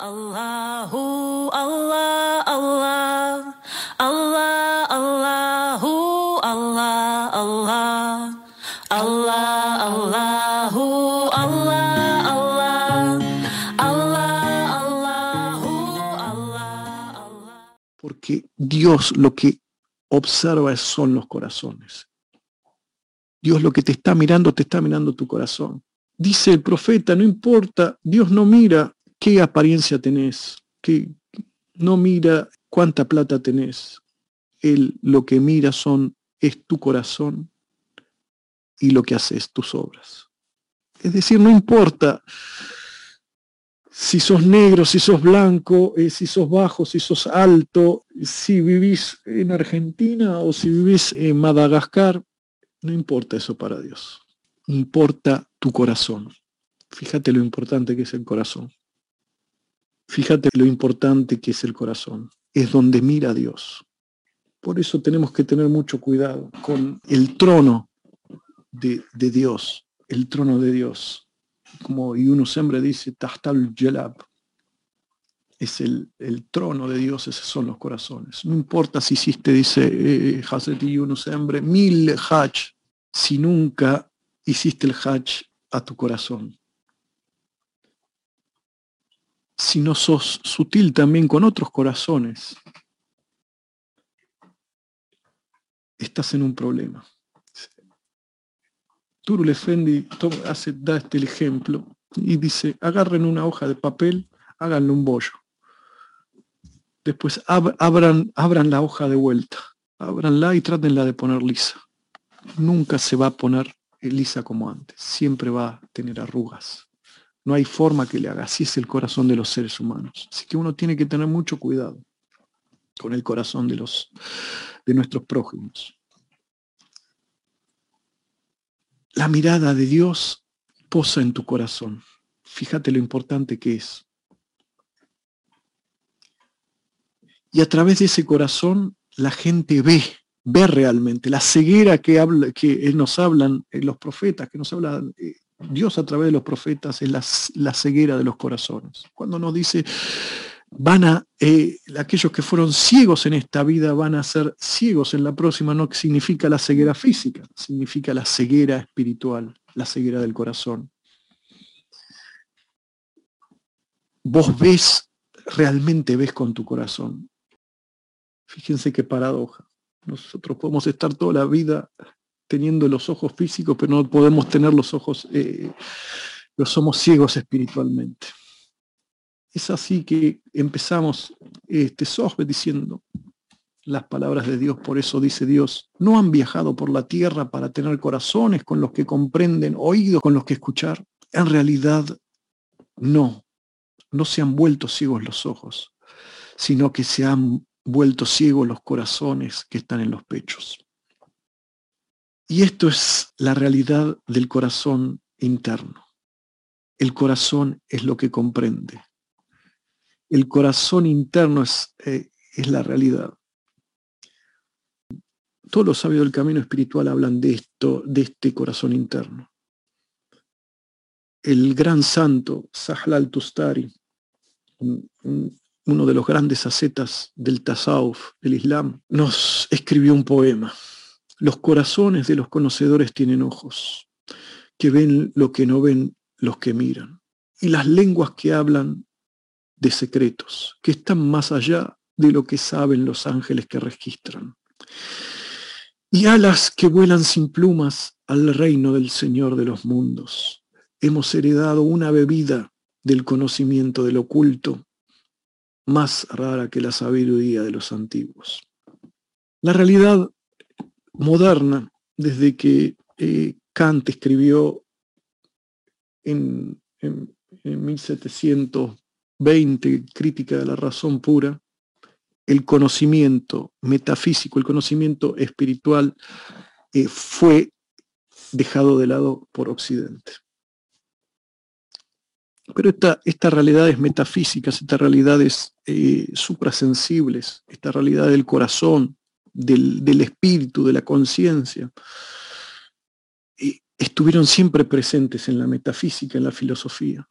Allahu Allah Allah Allah Allahu Allah Allah Allah Allahu Allah Allah Allah Allahu Allah Allah Porque Dios lo que observa son los corazones. Dios lo que te está mirando, te está mirando tu corazón. Dice el profeta, no importa, Dios no mira qué apariencia tenés, que no mira cuánta plata tenés. Él lo que mira son es tu corazón y lo que haces, tus obras. Es decir, no importa si sos negro, si sos blanco, eh, si sos bajo, si sos alto, si vivís en Argentina o si vivís en Madagascar, no importa eso para Dios. Importa tu corazón. Fíjate lo importante que es el corazón. Fíjate lo importante que es el corazón. Es donde mira Dios. Por eso tenemos que tener mucho cuidado con el trono de, Dios, el trono de Dios. Como Yunus siempre dice, Tahtal Jelab. Es el, el, trono de Dios, esos son los corazones. No importa si hiciste, dice eh, Hazret Yunus siempre, mil hajj, si nunca hiciste el hajj a tu corazón si no sos sutil también con otros corazones, estás en un problema. Turul Efendi hace, da este ejemplo y dice, agarren una hoja de papel, háganle un bollo. Después ab abran, abran la hoja de vuelta, abranla y trátenla de poner lisa. Nunca se va a poner lisa como antes, siempre va a tener arrugas. No hay forma que le haga. Así es el corazón de los seres humanos. Así que uno tiene que tener mucho cuidado con el corazón de, los, de nuestros prójimos. La mirada de Dios posa en tu corazón. Fíjate lo importante que es. Y a través de ese corazón la gente ve, ve realmente la ceguera que, habla, que nos hablan los profetas, que nos hablan eh, Dios a través de los profetas es la, ceguera de los corazones. Cuando nos dice, van a, eh, aquellos que fueron ciegos en esta vida van a ser ciegos en la próxima, no significa la ceguera física, significa la ceguera espiritual, la ceguera del corazón. Vos ves, realmente ves con tu corazón. Fíjense qué paradoja. Nosotros podemos estar toda la vida teniendo los ojos físicos, pero no podemos tener los ojos, eh, somos ciegos espiritualmente. Es así que empezamos este diciendo las palabras de Dios, por eso dice Dios, no han viajado por la tierra para tener corazones con los que comprenden, oídos con los que escuchar. En realidad, no, no se han vuelto ciegos los ojos, sino que se han vuelto ciegos los corazones que están en los pechos. Y esto es la realidad del corazón interno. El corazón es lo que comprende. El corazón interno es, eh, es la realidad. Todos los sabios del camino espiritual hablan de esto, de este corazón interno. El gran santo, Sahlal Tustari, uno de los grandes ascetas del Tasawuf, del Islam, nos escribió un poema los corazones de los conocedores tienen ojos, que ven lo que no ven los que miran, y las lenguas que hablan de secretos, que están más allá de lo que saben los ángeles que registran, y alas que vuelan sin plumas al reino del Señor de los mundos. Hemos heredado una bebida del conocimiento del oculto, más rara que la sabiduría de los antiguos. La realidad moderna, desde que eh, Kant escribió en, 1720 Crítica de la Razón Pura, el conocimiento metafísico, el conocimiento espiritual eh, fue dejado de lado por Occidente. Pero esta, estas realidades metafísicas, estas realidades eh, suprasensibles, esta realidad del corazón, del, espíritu, de la conciencia, estuvieron siempre presentes en la metafísica, en la filosofía.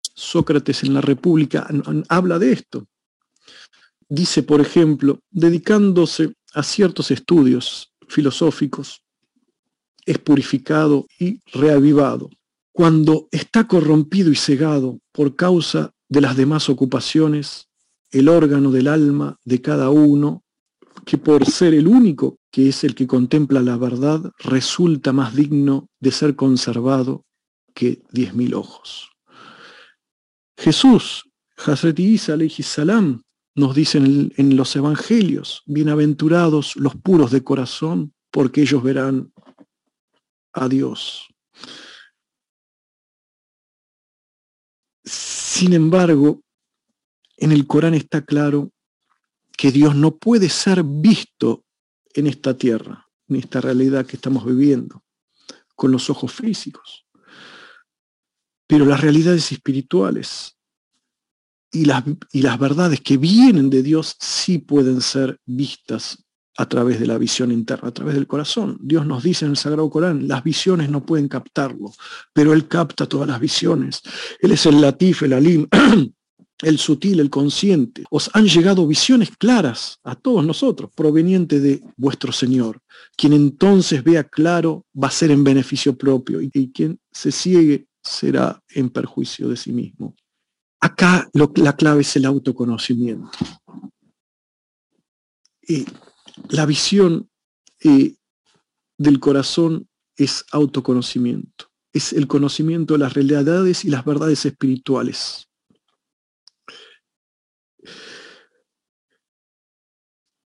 Sócrates en la República habla de esto. Dice, por ejemplo, dedicándose a ciertos estudios filosóficos, es purificado y reavivado. Cuando está corrompido y cegado por causa de las demás ocupaciones, el órgano del alma de cada uno, que por ser el único que es el que contempla la verdad, resulta más digno de ser conservado que diez mil ojos. Jesús, Hazreti Isa salam, nos dice en, en los evangelios, bienaventurados los puros de corazón, porque ellos verán a Dios. Sin embargo, en el Corán está claro que Dios no puede ser visto en esta tierra, en esta realidad que estamos viviendo, con los ojos físicos. Pero las realidades espirituales y las, y las verdades que vienen de Dios sí pueden ser vistas a través de la visión interna, a través del corazón. Dios nos dice en el Sagrado Corán, las visiones no pueden captarlo, pero Él capta todas las visiones. Él es el latif, el alim, el sutil, el consciente. Os han llegado visiones claras a todos nosotros, provenientes de vuestro Señor. Quien entonces vea claro va a ser en beneficio propio y quien se ciegue será en perjuicio de sí mismo. Acá la clave es el autoconocimiento. Y la visión eh, del corazón es autoconocimiento, es el conocimiento de las realidades y las verdades espirituales.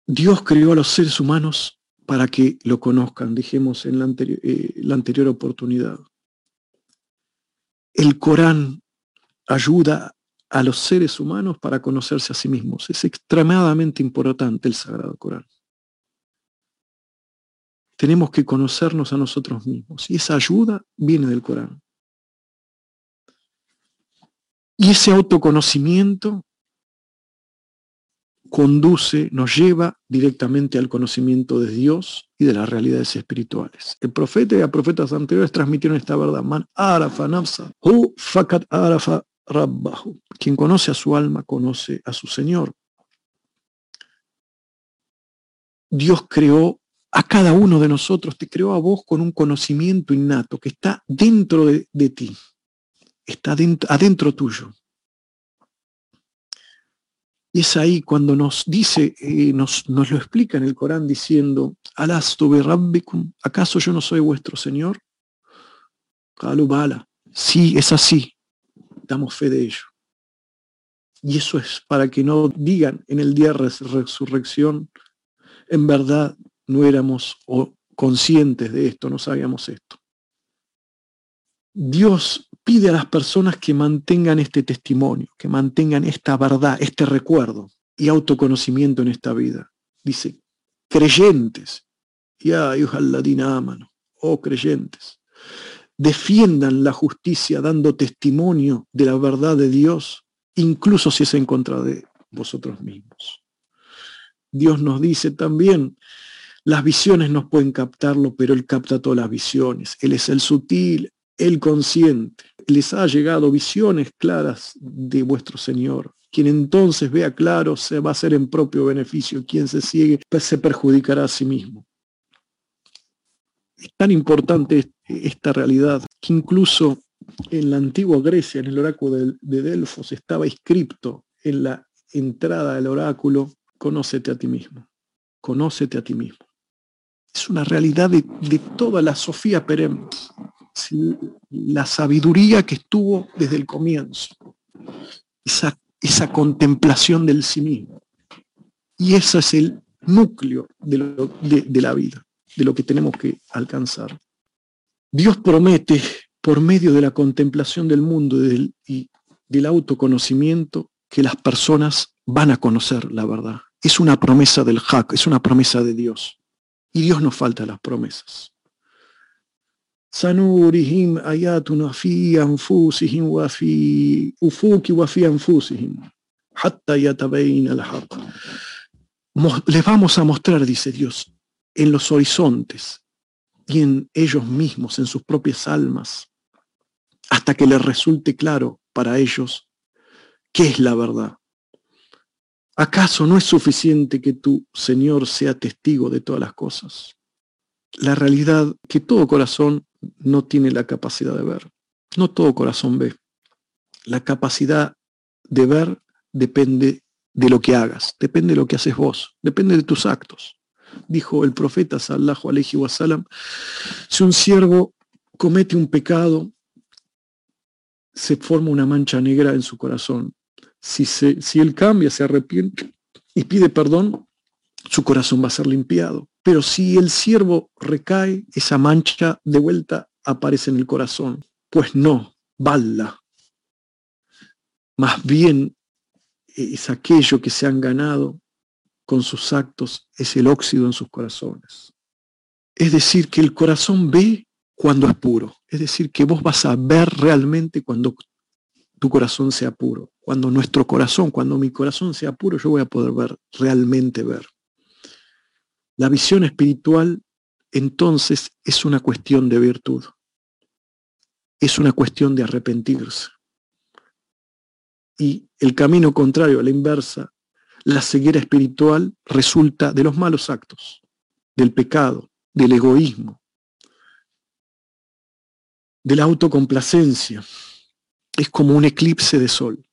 Dios creó a los seres humanos para que lo conozcan, dijimos en la eh, la anterior oportunidad. El Corán ayuda a los seres humanos para conocerse a sí mismos. Es extremadamente importante el Sagrado Corán tenemos que conocernos a nosotros mismos. Y esa ayuda viene del Corán. Y ese autoconocimiento conduce, nos lleva directamente al conocimiento de Dios y de las realidades espirituales. El profeta y los profetas anteriores transmitieron esta verdad. Man arafa nafsa, hu fakat arafa rabbahu. Quien conoce a su alma, conoce a su Señor. Dios creó a cada uno de nosotros, te creó a vos con un conocimiento innato que está dentro de, ti, está adentro tuyo. Y es ahí cuando nos dice, eh, nos, nos, lo explica en el Corán diciendo, Alastu rabbikum, ¿acaso yo no soy vuestro Señor? Kalubala, sí, es así, damos fe de ello. Y eso es para que no digan en el día de resurrección, en verdad no éramos conscientes de esto, no sabíamos esto. Dios pide a las personas que mantengan este testimonio, que mantengan esta verdad, este recuerdo y autoconocimiento en esta vida. Dice, creyentes, ya ladina mano, oh creyentes, defiendan la justicia dando testimonio de la verdad de Dios, incluso si es en contra de vosotros mismos. Dios nos dice también, las visiones no pueden captarlo, pero Él capta todas las visiones. Él es el sutil, el consciente. Les ha llegado visiones claras de vuestro Señor. Quien entonces vea claro se va a hacer en propio beneficio. Quien se ciegue pues, se perjudicará a sí mismo. Es tan importante esta realidad que incluso en la antigua Grecia, en el oráculo de, de Delfos, estaba escrito en la entrada del oráculo, conócete a ti mismo, conócete a ti mismo es una realidad de, toda la Sofía Perem, la sabiduría que estuvo desde el comienzo, esa, esa contemplación del sí mismo. Y ese es el núcleo de, la vida, de lo que tenemos que alcanzar. Dios promete, por medio de la contemplación del mundo y del autoconocimiento, que las personas van a conocer la verdad. Es una promesa del Hak, es una promesa de Dios. Y Dios nos falta las promesas. Yatabain al Les vamos a mostrar, dice Dios, en los horizontes y en ellos mismos, en sus propias almas, hasta que les resulte claro para ellos qué es la verdad. ¿Acaso no es suficiente que tu Señor sea testigo de todas las cosas? La realidad que todo corazón no tiene la capacidad de ver. No todo corazón ve. La capacidad de ver depende de lo que hagas, depende de lo que haces vos, depende de tus actos. Dijo el profeta sallallahu alaihi wasallam, si un siervo comete un pecado, se forma una mancha negra en su corazón. Si, se, si él cambia, se arrepiente y pide perdón, su corazón va a ser limpiado. Pero si el siervo recae, esa mancha de vuelta aparece en el corazón. Pues no, bala. Más bien es aquello que se han ganado con sus actos, es el óxido en sus corazones. Es decir, que el corazón ve cuando es puro. Es decir, que vos vas a ver realmente cuando tu corazón sea puro. Cuando nuestro corazón, cuando mi corazón sea puro, yo voy a poder ver, realmente ver. La visión espiritual entonces es una cuestión de virtud. Es una cuestión de arrepentirse. Y el camino contrario, a la inversa, la ceguera espiritual resulta de los malos actos, del pecado, del egoísmo, de la autocomplacencia. Es como un eclipse de sol.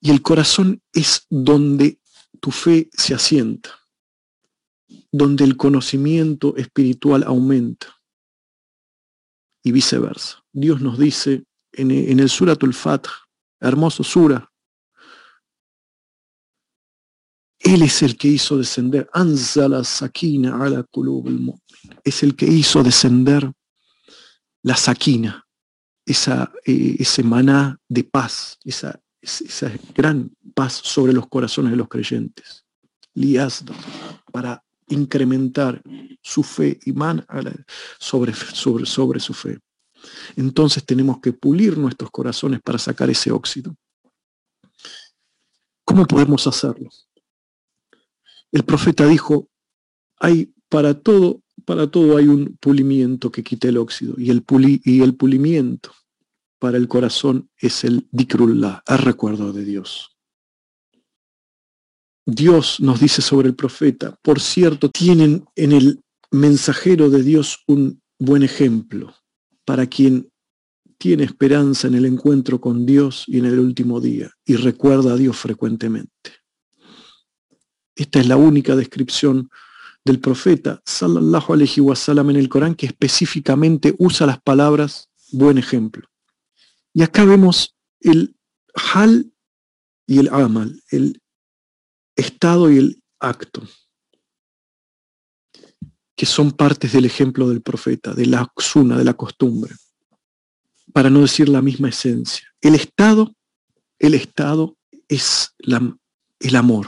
Y el corazón es donde tu fe se asienta, donde el conocimiento espiritual aumenta y viceversa. Dios nos dice en, el Suratul Fatah, hermoso Sura, Él es el que hizo descender, Anzala Sakina ala es el que hizo descender la Sakina, esa, eh, ese maná de paz, esa, esa gran paz sobre los corazones de los creyentes. Liazda, para incrementar su fe, y sobre, sobre, sobre su fe. Entonces tenemos que pulir nuestros corazones para sacar ese óxido. ¿Cómo podemos hacerlo? El profeta dijo, hay para todo, para todo hay un pulimiento que quite el óxido y el, y el pulimiento para el corazón es el dikrullah, el recuerdo de Dios. Dios nos dice sobre el profeta, por cierto, tienen en el mensajero de Dios un buen ejemplo para quien tiene esperanza en el encuentro con Dios y en el último día y recuerda a Dios frecuentemente. Esta es la única descripción del profeta sallallahu alaihi wasallam en el Corán que específicamente usa las palabras buen ejemplo. Y acá vemos el hal y el amal, el estado y el acto, que son partes del ejemplo del profeta, de la xuna, de la costumbre, para no decir la misma esencia. El estado, el estado es el amor.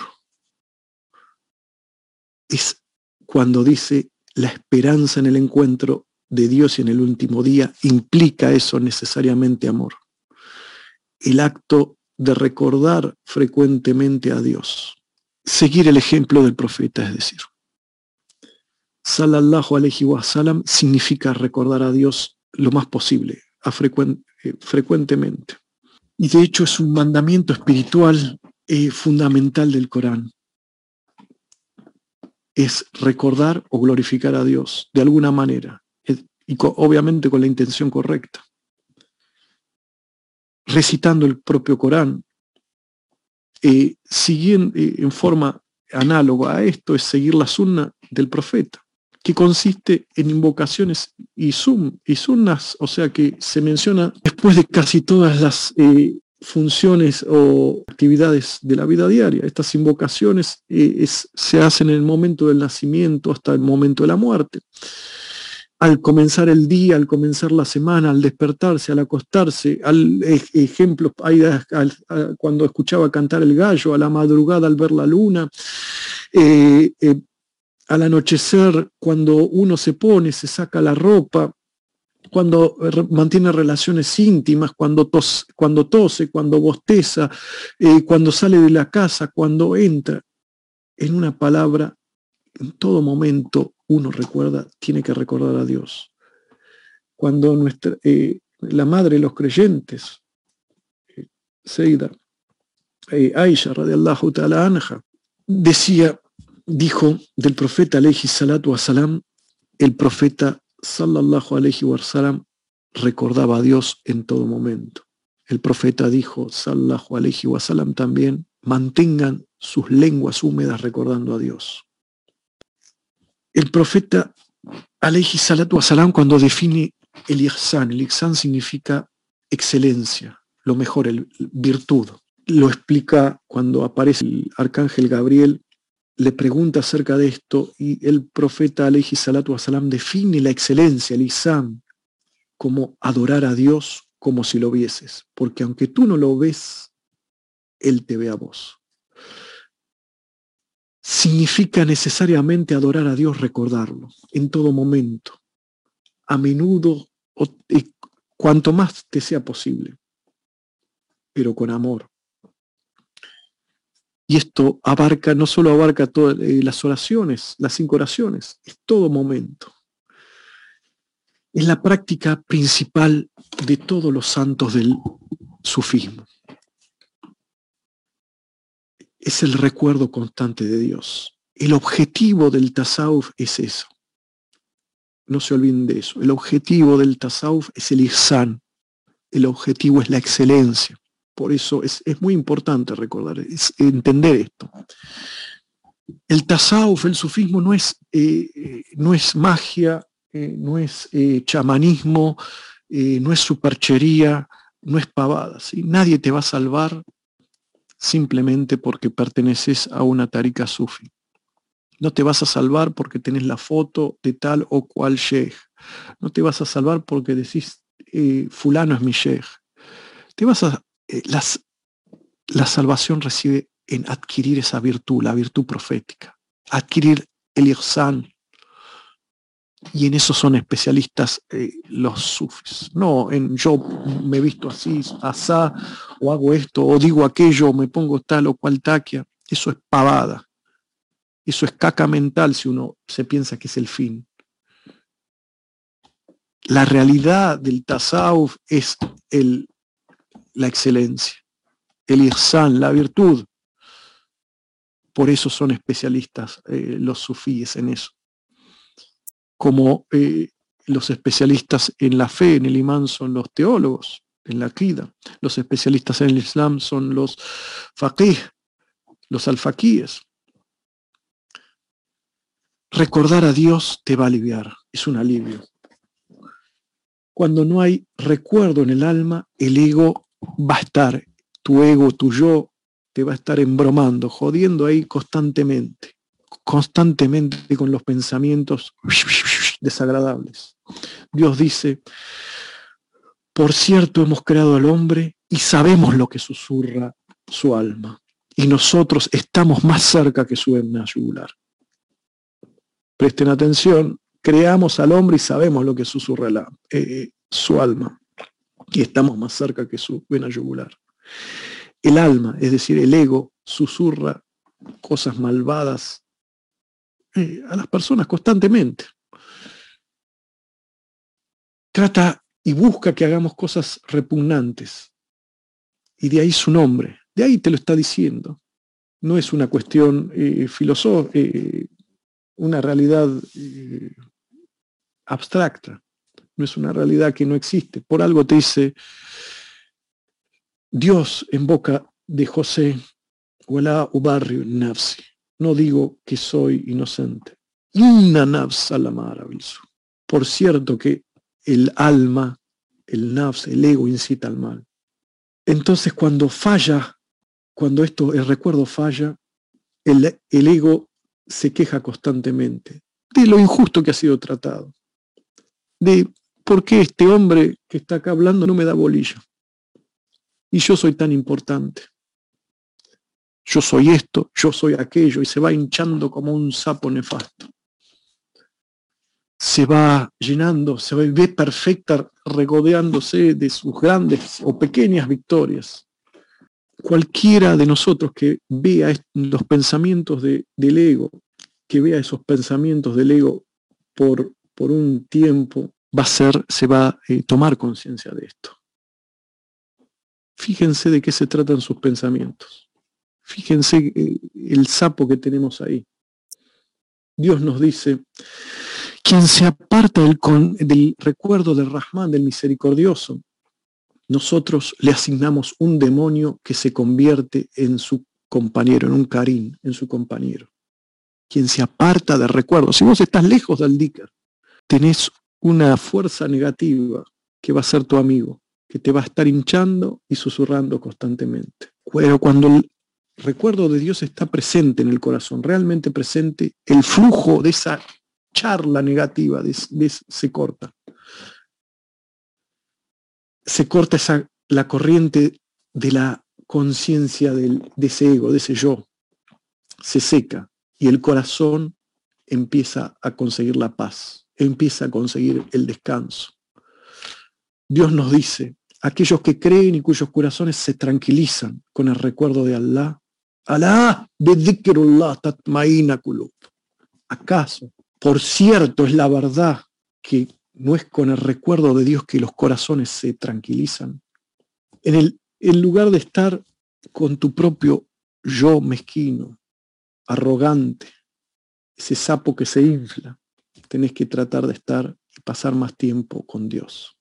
Es cuando dice la esperanza en el encuentro de Dios y en el último día, implica eso necesariamente amor. El acto de recordar frecuentemente a Dios seguir el ejemplo del profeta, es decir. Salallahu alayhi wa sallam significa recordar a Dios lo más posible, a eh, frecuentemente. Y de hecho es un mandamiento espiritual eh, fundamental del Corán. Es recordar o glorificar a Dios de alguna manera, y obviamente con la intención correcta. Recitando el propio Corán, eh, siguiendo eh, en forma análoga a esto es seguir la sunna del profeta, que consiste en invocaciones y, sum, y sunnas, o sea que se menciona después de casi todas las eh, funciones o actividades de la vida diaria. Estas invocaciones se hacen en el momento del nacimiento hasta el momento de la muerte al comenzar el día, al comenzar la semana, al despertarse, al acostarse, al ejemplo, cuando escuchaba cantar el gallo, a la madrugada al ver la luna, eh, eh, al anochecer, cuando uno se pone, se saca la ropa, cuando mantiene relaciones íntimas, cuando, cuando tose, cuando bosteza, eh, cuando sale de la casa, cuando entra. En una palabra, en todo momento uno recuerda, tiene que recordar a Dios. cuando nuestra, eh, la madre de los creyentes, eh, Seida, eh, Aisha, radiallahu ta'ala anha, decía, dijo del profeta alayhi salatu wasalam, el profeta sallallahu alayhi wasalam recordaba a Dios en todo momento. El profeta dijo, sallallahu alayhi wasalam también, mantengan sus lenguas húmedas recordando a Dios. El profeta alayhi salatu wasalam cuando define el ihsan, el ihsan significa excelencia, lo mejor, el, virtud. Lo explica cuando aparece el arcángel Gabriel, le pregunta acerca de esto y el profeta alayhi salatu wasalam define la excelencia, el ihsan, como adorar a Dios como si lo vieses, porque aunque tú no lo ves, Él te ve a vos. Significa necesariamente adorar a Dios, recordarlo en todo momento, a menudo, cuanto más te sea posible, pero con amor. Y esto abarca, no solo abarca todas eh, las oraciones, las cinco oraciones, es todo momento es la práctica principal de todos los santos del sufismo. Es el recuerdo constante de Dios. El objetivo del tasawuf es eso. No se olviden de eso. El objetivo del tasawuf es el ihsan. El objetivo es la excelencia. Por eso es, muy importante recordar, es entender esto. El tasawuf, el sufismo no es, eh, no es magia, eh, no es eh, chamanismo, no es superchería, no es pavada. Nadie te va a salvar simplemente porque perteneces a una tarika sufi. No te vas a salvar porque tenés la foto de tal o cual sheikh. No te vas a salvar porque decís, fulano es mi sheikh. Te vas a, las, la salvación reside en adquirir esa virtud, la virtud profética. Adquirir el ihsan, y en eso son especialistas eh, los sufis. No en yo me visto así, asá, o hago esto, o digo aquello, o me pongo tal o cual taquia. Eso es pavada. Eso es caca mental si uno se piensa que es el fin. La realidad del tasawuf es el, la excelencia, el irsan, la virtud. Por eso son especialistas eh, los sufíes en eso como eh, los especialistas en la fe, en el imán, son los teólogos, en la Kida. Los especialistas en el Islam son los faqih, los alfaquíes. Recordar a Dios te va a aliviar, es un alivio. Cuando no hay recuerdo en el alma, el ego va a estar, tu ego, tu yo, te va a estar embromando, jodiendo ahí constantemente constantemente con los pensamientos desagradables. Dios dice, por cierto hemos creado al hombre y sabemos lo que susurra su alma, y nosotros estamos más cerca que su vena yugular. Presten atención, creamos al hombre y sabemos lo que susurra la, eh, su alma, y estamos más cerca que su vena yugular. El alma, es decir, el ego, susurra cosas malvadas eh, a las personas constantemente. Trata y busca que hagamos cosas repugnantes. Y de ahí su nombre. De ahí te lo está diciendo. No es una cuestión eh, filosófica, eh, una realidad abstracta. No es una realidad que no existe. Por algo te dice Dios en boca de José, Ubarrio Nafsi no digo que soy inocente. Por cierto que el alma, el nafs, el ego incita al mal. Entonces cuando falla, cuando esto, el recuerdo falla, el, el ego se queja constantemente de lo injusto que ha sido tratado, de por qué este hombre que está acá hablando no me da bolilla y yo soy tan importante yo soy esto, yo soy aquello, y se va hinchando como un sapo nefasto. Se va llenando, se ve perfecta, regodeándose de sus grandes o pequeñas victorias. Cualquiera de nosotros que vea los pensamientos del ego, que vea esos pensamientos del ego por, por un tiempo, va a ser, se va a eh, tomar conciencia de esto. Fíjense de qué se tratan sus pensamientos. Fíjense eh, el sapo que tenemos ahí. Dios nos dice, quien se aparta del, recuerdo del Rahman, del misericordioso, nosotros le asignamos un demonio que se convierte en su compañero, en un carín, en su compañero. Quien se aparta del recuerdo. Si vos estás lejos del Dicker, tenés una fuerza negativa que va a ser tu amigo, que te va a estar hinchando y susurrando constantemente. Pero cuando recuerdo de Dios está presente en el corazón, realmente presente, el flujo de esa charla negativa se corta. Se corta esa, la corriente de la conciencia de ese ego, de ese yo. Se seca y el corazón empieza a conseguir la paz, empieza a conseguir el descanso. Dios nos dice, aquellos que creen y cuyos corazones se tranquilizan con el recuerdo de Allah, Allah, ¿Acaso, por cierto, es la verdad que no es con el recuerdo de Dios que los corazones se tranquilizan? En el lugar de estar con tu propio yo mezquino, arrogante, ese sapo que se infla, tenés que tratar de estar y pasar más tiempo con Dios.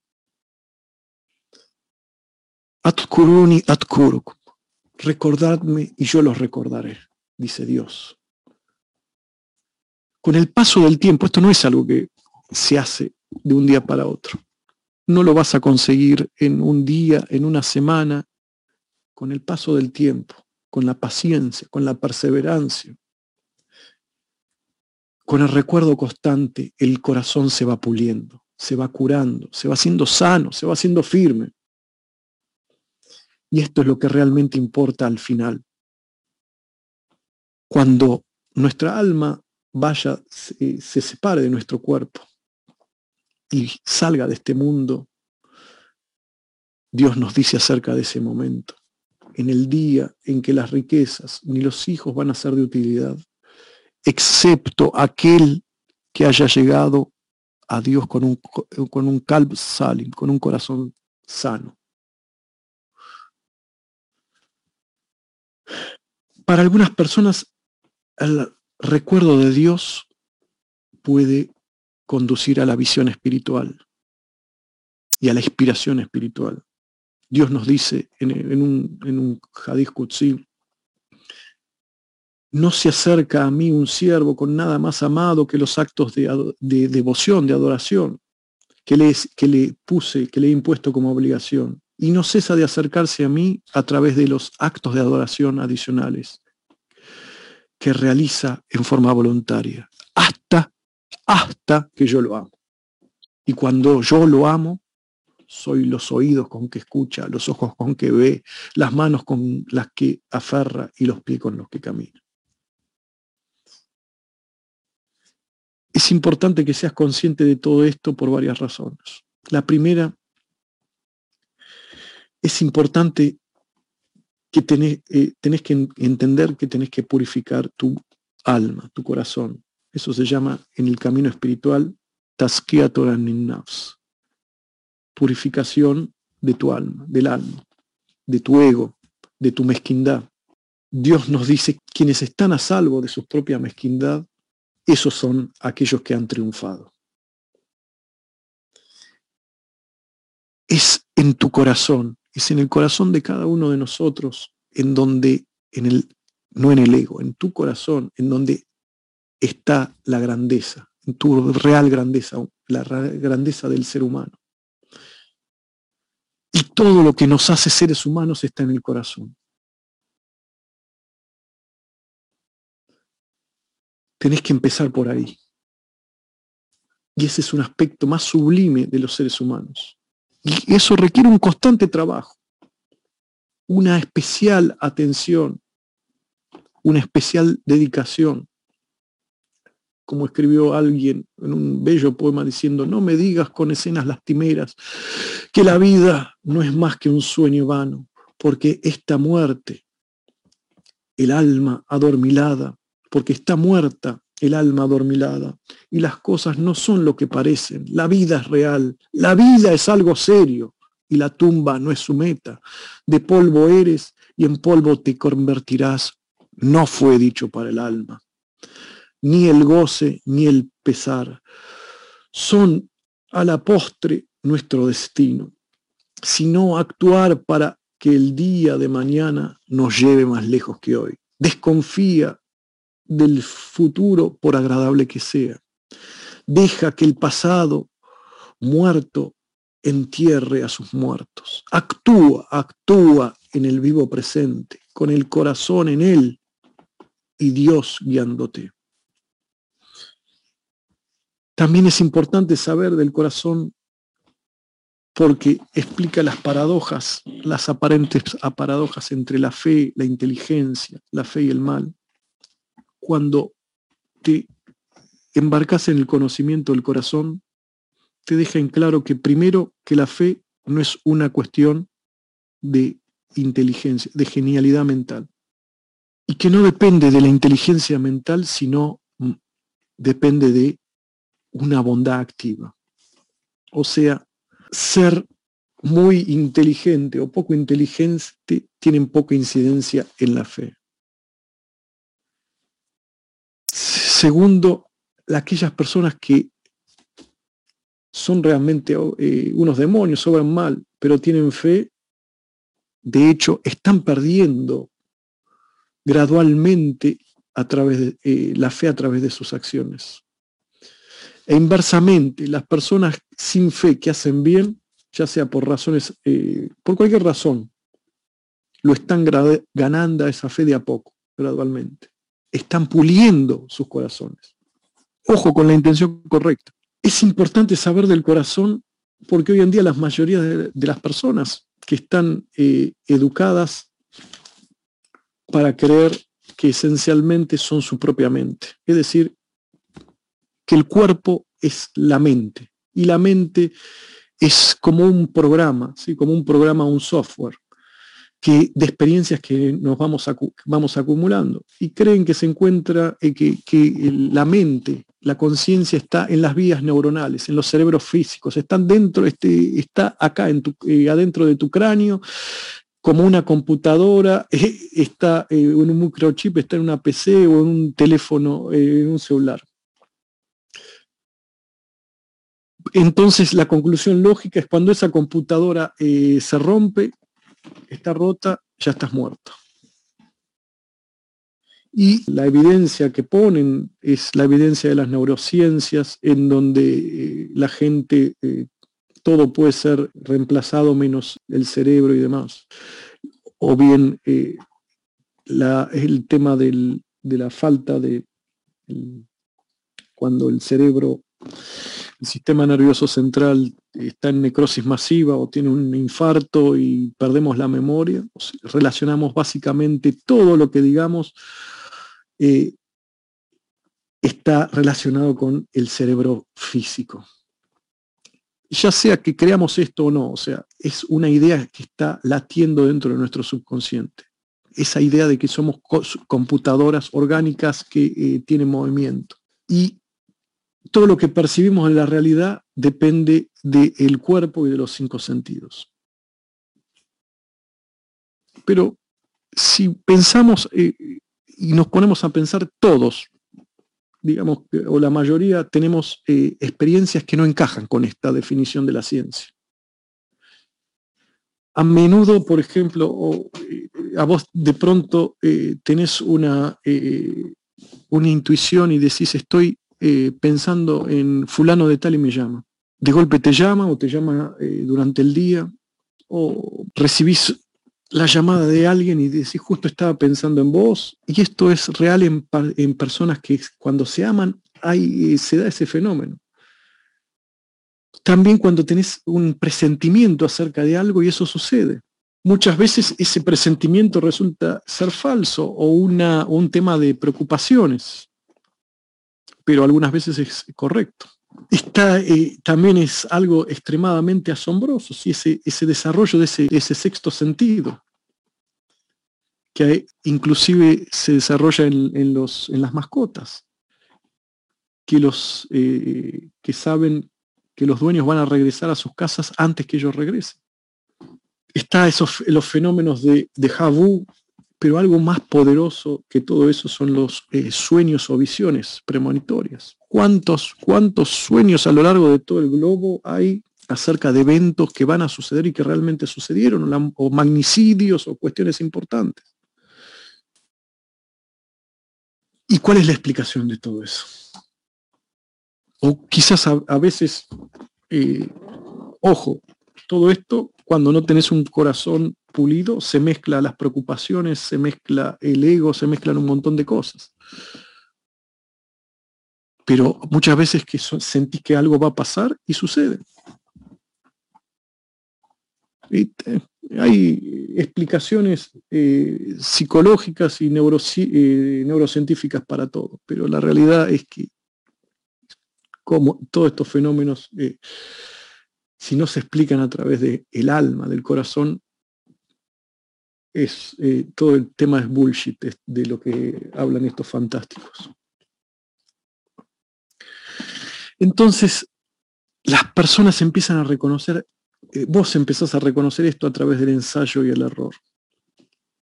Atkuruni atkurukum. Recordadme y yo los recordaré, dice Dios. Con el paso del tiempo, esto no es algo que se hace de un día para otro. No lo vas a conseguir en un día, en una semana, con el paso del tiempo, con la paciencia, con la perseverancia, con el recuerdo constante, el corazón se va puliendo, se va curando, se va haciendo sano, se va haciendo firme. Y esto es lo que realmente importa al final. Cuando nuestra alma vaya, se, se separe de nuestro cuerpo y salga de este mundo, Dios nos dice acerca de ese momento, en el día en que las riquezas ni los hijos van a ser de utilidad, excepto aquel que haya llegado a Dios con un, con un salim, con un corazón sano. Para algunas personas, el recuerdo de Dios puede conducir a la visión espiritual y a la inspiración espiritual. Dios nos dice en, un, en un no se acerca a mí un siervo con nada más amado que los actos de, devoción, de adoración, que le, que le puse, que le he impuesto como obligación. Y no cesa de acercarse a mí a través de los actos de adoración adicionales que realiza en forma voluntaria, hasta, hasta que yo lo amo. Y cuando yo lo amo, soy los oídos con que escucha, los ojos con que ve, las manos con las que aferra y los pies con los que camina. Es importante que seas consciente de todo esto por varias razones. La primera, es importante que tenés, eh, que entender que tenés que purificar tu alma, tu corazón. Eso se llama en el camino espiritual Nafs purificación de tu alma, del alma, de tu ego, de tu mezquindad. Dios nos dice, quienes están a salvo de su propia mezquindad, esos son aquellos que han triunfado. Es en tu corazón, es en el corazón de cada uno de nosotros, en donde, en el, no en el ego, en tu corazón, en donde está la grandeza, en tu real grandeza, la grandeza del ser humano. Y todo lo que nos hace seres humanos está en el corazón. Tenés que empezar por ahí. Y ese es un aspecto más sublime de los seres humanos. Y eso requiere un constante trabajo, una especial atención, una especial dedicación. Como escribió alguien en un bello poema diciendo, no me digas con escenas lastimeras que la vida no es más que un sueño vano, porque esta muerte, el alma adormilada, porque está muerta el alma adormilada y las cosas no son lo que parecen. La vida es real, la vida es algo serio y la tumba no es su meta. De polvo eres y en polvo te convertirás. No fue dicho para el alma. Ni el goce ni el pesar son a la postre nuestro destino, sino actuar para que el día de mañana nos lleve más lejos que hoy. Desconfía del futuro por agradable que sea. Deja que el pasado muerto entierre a sus muertos. Actúa, actúa en el vivo presente, con el corazón en él y Dios guiándote. También es importante saber del corazón porque explica las paradojas, las aparentes paradojas entre la fe, la inteligencia, la fe y el mal. Cuando te embarcas en el conocimiento del corazón, te deja en claro que primero que la fe no es una cuestión de inteligencia, de genialidad mental, y que no depende de la inteligencia mental, sino mm, depende de una bondad activa. O sea, ser muy inteligente o poco inteligente tienen poca incidencia en la fe. Segundo, aquellas personas que son realmente eh, unos demonios, obran mal, pero tienen fe, de hecho están perdiendo gradualmente a través de, eh, la fe a través de sus acciones. E inversamente, las personas sin fe que hacen bien, ya sea por razones, eh, por cualquier razón, lo están ganando a esa fe de a poco, gradualmente. Están puliendo sus corazones. Ojo con la intención correcta. Es importante saber del corazón porque hoy en día la mayoría de, las personas que están eh, educadas para creer que esencialmente son su propia mente. Es decir, que el cuerpo es la mente y la mente es como un programa, ¿sí? como un programa, un software que, de experiencias que nos vamos, vamos acumulando y creen que se encuentra, eh, que, que, la mente, la conciencia está en las vías neuronales, en los cerebros físicos, están dentro, este, está acá en tu, eh, adentro de tu cráneo como una computadora, eh, está en un microchip, está en una PC o en un teléfono, en un celular. Entonces la conclusión lógica es cuando esa computadora se rompe, está rota, ya estás muerto. Y la evidencia que ponen es la evidencia de las neurociencias, en donde eh, la gente, eh, todo puede ser reemplazado menos el cerebro y demás. O bien el tema de la falta de cuando el cerebro el sistema nervioso central está en necrosis masiva o tiene un infarto y perdemos la memoria, relacionamos básicamente todo lo que digamos eh, está relacionado con el cerebro físico. Ya sea que creamos esto o no, o sea, es una idea que está latiendo dentro de nuestro subconsciente. Esa idea de que somos computadoras orgánicas que eh, tienen movimiento. Y todo lo que percibimos en la realidad depende del cuerpo y de los cinco sentidos. Pero si pensamos eh, y nos ponemos a pensar todos, digamos, o la mayoría tenemos eh, experiencias que no encajan con esta definición de la ciencia. A menudo, por ejemplo, eh, a vos de pronto tenés una, una intuición y decís, estoy eh, pensando en fulano de tal y me llama. De golpe te llama o te llama eh, durante el día o recibís la llamada de alguien y decís justo estaba pensando en vos. Y esto es real en, personas que cuando se aman hay, eh, se da ese fenómeno. También cuando tenés un presentimiento acerca de algo y eso sucede. Muchas veces ese presentimiento resulta ser falso o una, un tema de preocupaciones pero algunas veces es correcto. Esta, eh, también es algo extremadamente asombroso, ese, ese desarrollo de ese, sexto sentido, que inclusive se desarrolla en, las mascotas. que, los, eh, que saben que los dueños van a regresar a sus casas antes que ellos regresen. Está esos, los fenómenos de, de pero algo más poderoso que todo eso son los eh, sueños o visiones premonitorias. ¿Cuántos, ¿Cuántos sueños a lo largo de todo el globo hay acerca de eventos que van a suceder y que realmente sucedieron, o magnicidios o cuestiones importantes? ¿Y cuál es la explicación de todo eso? O quizás a, veces, eh, ojo, todo esto cuando no tenés un corazón pulido, se mezcla las preocupaciones, se mezcla el ego, se mezclan un montón de cosas. Pero muchas veces que sentís que algo va a pasar y sucede. hay explicaciones eh, psicológicas y eh, neurocientíficas para todo, pero la realidad es que como todos estos fenómenos, eh, si no se explican a través del el alma, del corazón, es, eh, todo el tema es bullshit de lo que hablan estos fantásticos. Entonces, las personas empiezan a reconocer, eh, vos empezás a reconocer esto a través del ensayo y el error.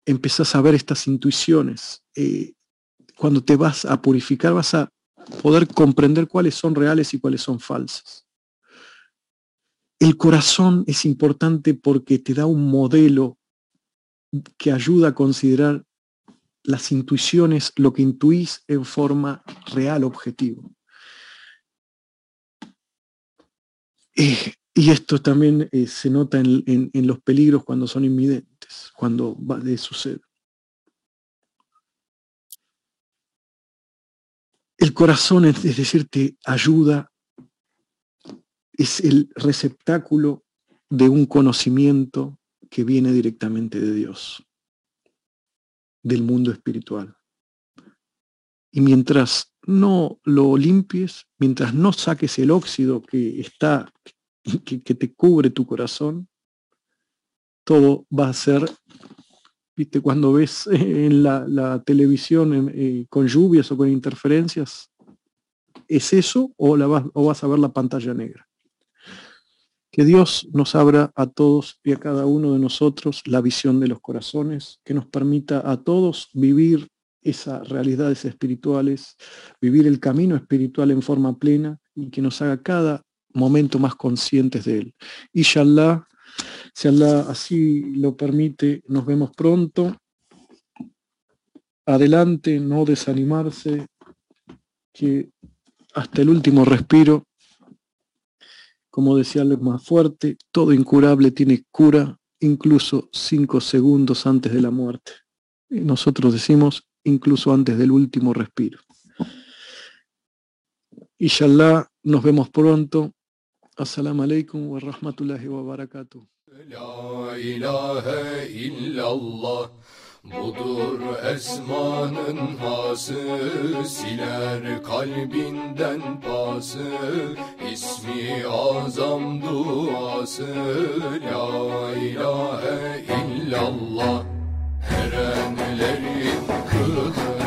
Empezás a ver estas intuiciones. cuando te vas a purificar, vas a poder comprender cuáles son reales y cuáles son falsas. El corazón es importante porque te da un modelo que ayuda a considerar las intuiciones, lo que intuís en forma real, objetivo. Eh, y esto también eh, se nota en, los peligros cuando son inminentes, cuando va de suceder. El corazón, es decir, te ayuda, es el receptáculo de un conocimiento que viene directamente de Dios, del mundo espiritual. Y mientras no lo limpies, mientras no saques el óxido que está, que, te cubre tu corazón, todo va a ser ¿Viste? Cuando ves en la, televisión eh, con lluvias o con interferencias, ¿es eso o, la vas, o vas a ver la pantalla negra? Que Dios nos abra a todos y a cada uno de nosotros la visión de los corazones, que nos permita a todos vivir esas realidades espirituales, vivir el camino espiritual en forma plena y que nos haga cada momento más conscientes de él. Inshallah, si Allah así lo permite, nos vemos pronto. Adelante, no desanimarse, que hasta el último respiro, como decía Alex más fuerte, todo incurable tiene cura, incluso cinco segundos antes de la muerte. Y nosotros decimos incluso antes del último respiro. Inshallah, nos vemos pronto. Assalamu alaikum wa rahmatullahi wa barakatuh. Budur esmanın hası Siler kalbinden pası. İsmi azam duası La ilahe illallah. Erenlerin kılığı